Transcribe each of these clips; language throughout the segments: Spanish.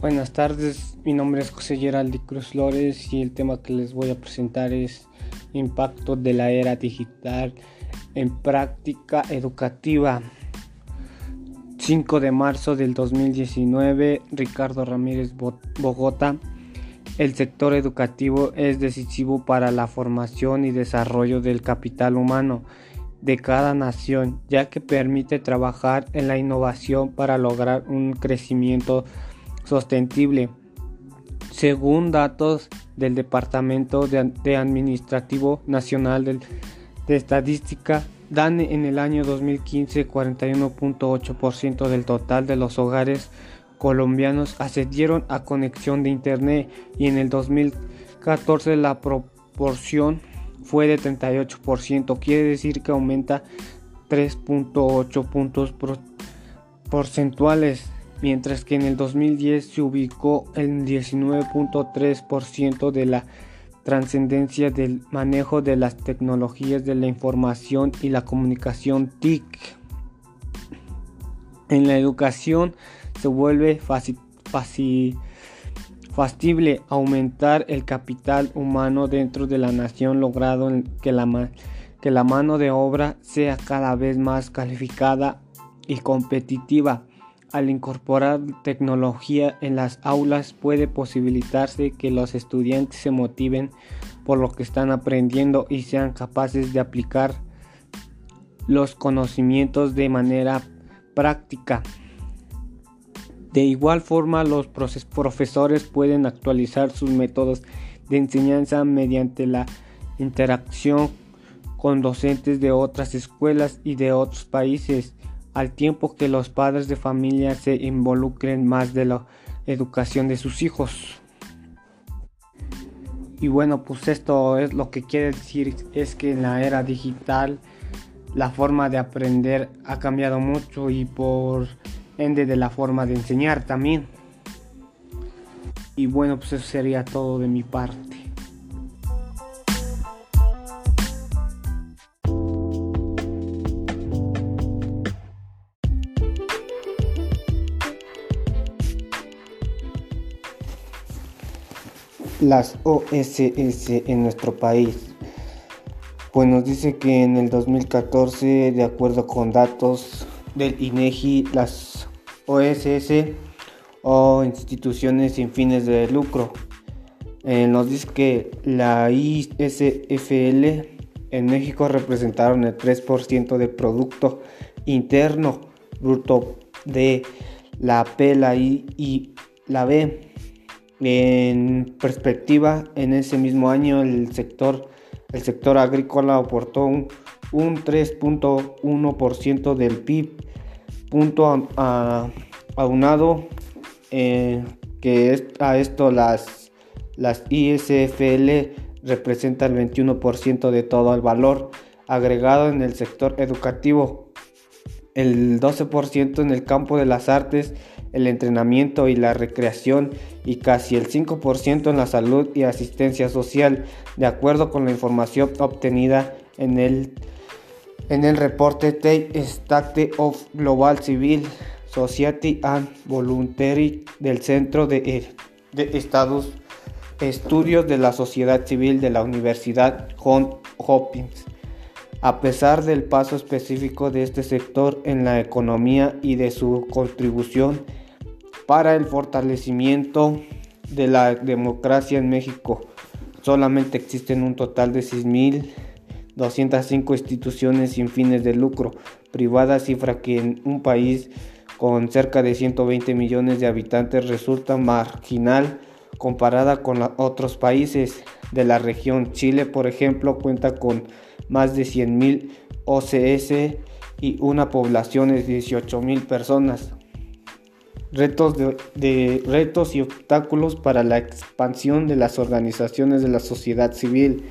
Buenas tardes, mi nombre es José Geraldi Cruz Flores y el tema que les voy a presentar es impacto de la era digital en práctica educativa. 5 de marzo del 2019, Ricardo Ramírez Bogotá. El sector educativo es decisivo para la formación y desarrollo del capital humano de cada nación, ya que permite trabajar en la innovación para lograr un crecimiento sostenible. Según datos del Departamento de, Administrativo Nacional de, Estadística, dan en el año 2015 41.8% del total de los hogares colombianos accedieron a conexión de Internet y en el 2014 la proporción fue de 38%, quiere decir que aumenta 3.8 puntos porcentuales mientras que en el 2010 se ubicó en 19.3% de la trascendencia del manejo de las tecnologías de la información y la comunicación TIC. En la educación se vuelve factible aumentar el capital humano dentro de la nación logrado que la mano de obra sea cada vez más calificada y competitiva al incorporar tecnología en las aulas puede posibilitarse que los estudiantes se motiven por lo que están aprendiendo y sean capaces de aplicar los conocimientos de manera práctica. De igual forma, los profesores pueden actualizar sus métodos de enseñanza mediante la interacción con docentes de otras escuelas y de otros países al tiempo que los padres de familia se involucren más de la educación de sus hijos. Y bueno, pues esto es lo que quiere decir es que en la era digital la forma de aprender ha cambiado mucho y por ende de la forma de enseñar también. Y bueno, pues eso sería todo de mi parte. Las OSS en nuestro país. Pues nos dice que en el 2014, de acuerdo con datos del INEGI, las OSS o instituciones sin fines de lucro, eh, nos dice que la ISFL en México representaron el 3% del Producto Interno Bruto de la P, la I y la B en perspectiva, en ese mismo año el sector, el sector agrícola aportó un, 3.1% del PIB, punto aunado eh, que a esto las, las ISFL representan el 21% de todo el valor agregado en el sector educativo, el 12% en el campo de las artes el entrenamiento y la recreación y casi el 5% en la salud y asistencia social, de acuerdo con la información obtenida en el, en el reporte State of Global Civil Society and Voluntary del Centro de, de Estados Estudios de la Sociedad Civil de la Universidad Johns Hopkins. A pesar del paso específico de este sector en la economía y de su contribución para el fortalecimiento de la democracia en México, solamente existen un total de 6.205 instituciones sin fines de lucro privadas, cifra que en un país con cerca de 120 millones de habitantes resulta marginal comparada con otros países de la región. Chile, por ejemplo, cuenta con más de 100.000 OCS y una población de 18.000 personas. Retos, de, retos y obstáculos para la expansión de las organizaciones de la sociedad civil.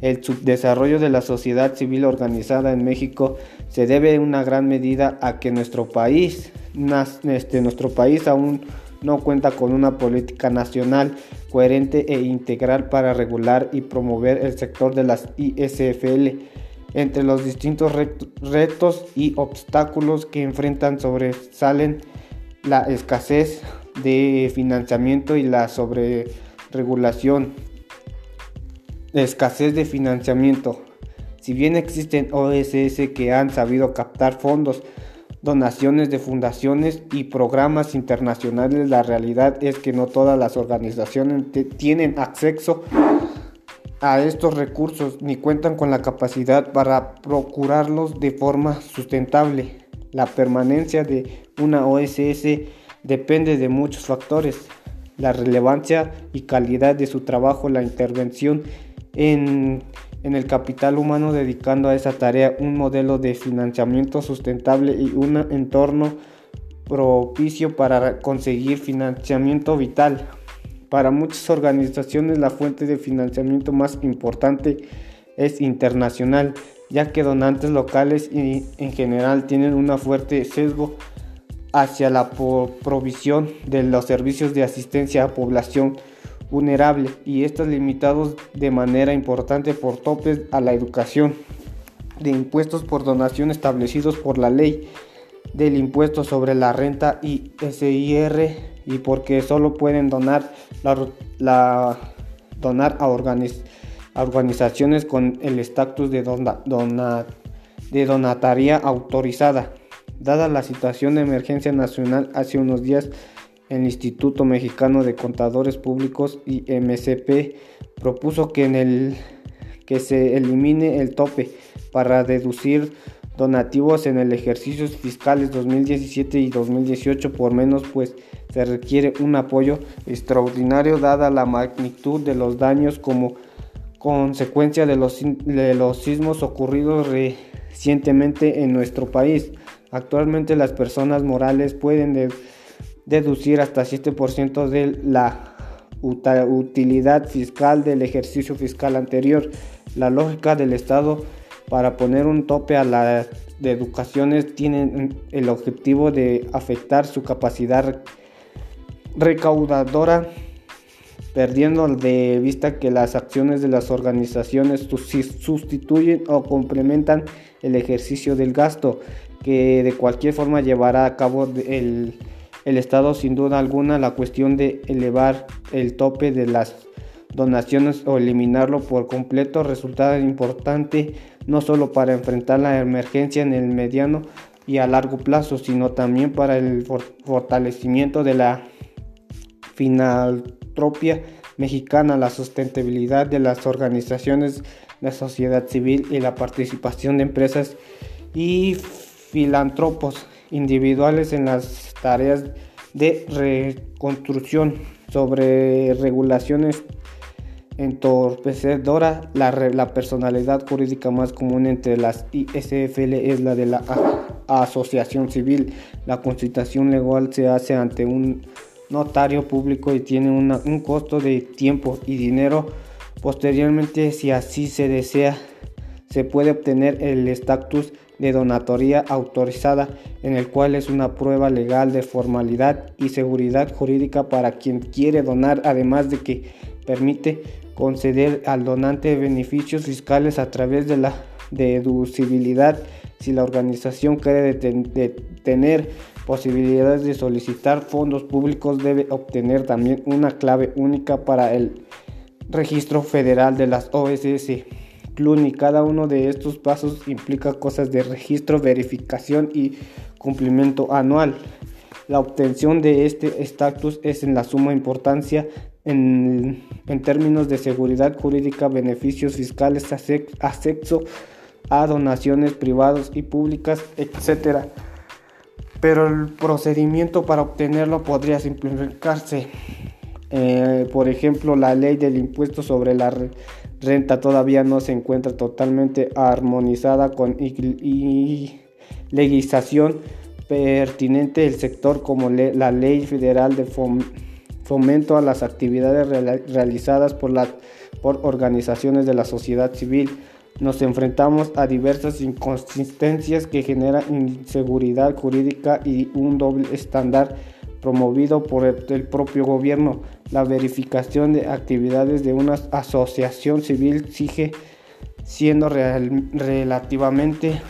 El subdesarrollo de la sociedad civil organizada en México se debe en una gran medida a que nuestro país, este, nuestro país aún no cuenta con una política nacional coherente e integral para regular y promover el sector de las ISFL. Entre los distintos retos y obstáculos que enfrentan sobresalen la escasez de financiamiento y la sobreregulación. La escasez de financiamiento. Si bien existen OSS que han sabido captar fondos, donaciones de fundaciones y programas internacionales, la realidad es que no todas las organizaciones tienen acceso a estos recursos ni cuentan con la capacidad para procurarlos de forma sustentable. La permanencia de una OSS depende de muchos factores, la relevancia y calidad de su trabajo, la intervención en, el capital humano dedicando a esa tarea un modelo de financiamiento sustentable y un entorno propicio para conseguir financiamiento vital. Para muchas organizaciones la fuente de financiamiento más importante es internacional, ya que donantes locales y en general tienen un fuerte sesgo hacia la provisión de los servicios de asistencia a población vulnerable y estos limitados de manera importante por topes a la educación de impuestos por donación establecidos por la ley del impuesto sobre la renta y SIR y porque solo pueden donar la, donar a, organizaciones con el estatus de, de donataria autorizada. Dada la situación de emergencia nacional hace unos días, el Instituto Mexicano de Contadores Públicos y MCP propuso que, en el, que se elimine el tope para deducir donativos en el ejercicio fiscales 2017 y 2018 por menos pues se requiere un apoyo extraordinario dada la magnitud de los daños como consecuencia de los, de los sismos ocurridos recientemente en nuestro país. Actualmente las personas morales pueden deducir hasta 7% de la utilidad fiscal del ejercicio fiscal anterior. La lógica del Estado para poner un tope a las deducaciones tiene el objetivo de afectar su capacidad recaudadora, perdiendo de vista que las acciones de las organizaciones sustituyen o complementan el ejercicio del gasto que de cualquier forma llevará a cabo el, Estado sin duda alguna la cuestión de elevar el tope de las donaciones o eliminarlo por completo resultará importante no solo para enfrentar la emergencia en el mediano y a largo plazo, sino también para el fortalecimiento de la finaltropia mexicana, la sustentabilidad de las organizaciones de sociedad civil y la participación de empresas y filántropos individuales en las tareas de reconstrucción sobre regulaciones entorpecedora. La, la personalidad jurídica más común entre las ISFL es la de la asociación civil. La constitución legal se hace ante un notario público y tiene un costo de tiempo y dinero. Posteriormente, si así se desea, se puede obtener el estatus de donatoría autorizada, en el cual es una prueba legal de formalidad y seguridad jurídica para quien quiere donar, además de que permite conceder al donante beneficios fiscales a través de la deducibilidad si la organización quiere tener posibilidades de solicitar fondos públicos debe obtener también una clave única para el registro federal de las OSS. CLUNY. Cada uno de estos pasos implica cosas de registro, verificación y cumplimiento anual. La obtención de este estatus es en la suma importancia en, términos de seguridad jurídica, beneficios fiscales, acceso a donaciones privadas y públicas, etc. Pero el procedimiento para obtenerlo podría simplificarse. Eh, por ejemplo, la ley del impuesto sobre la renta todavía no se encuentra totalmente armonizada con legislación pertinente del sector como la ley federal de fomento a las actividades realizadas por organizaciones de la sociedad civil. Nos enfrentamos a diversas inconsistencias que generan inseguridad jurídica y un doble estándar promovido por el, propio gobierno. La verificación de actividades de una asociación civil sigue siendo relativamente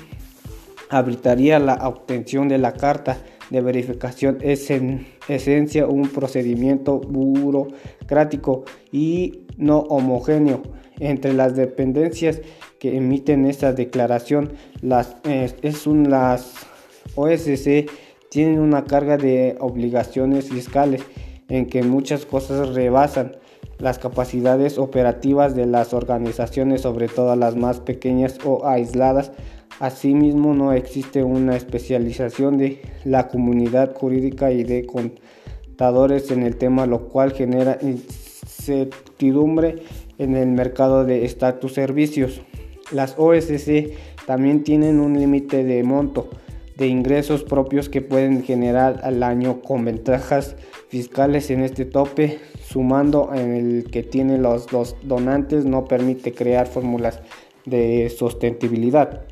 habilitaría la obtención de la carta de verificación es en esencia un procedimiento burocrático y no homogéneo entre las dependencias que emiten esta declaración. Las, es un, las OSC tienen una carga de obligaciones fiscales en que muchas cosas rebasan las capacidades operativas de las organizaciones, sobre todo las más pequeñas o aisladas. Asimismo, no existe una especialización de la comunidad jurídica y de contadores en el tema, lo cual genera incertidumbre en el mercado de estatus servicios. Las OSC también tienen un límite de monto de ingresos propios que pueden generar al año con ventajas fiscales en este tope, sumando en el que tienen los, los donantes, no permite crear fórmulas de sostenibilidad.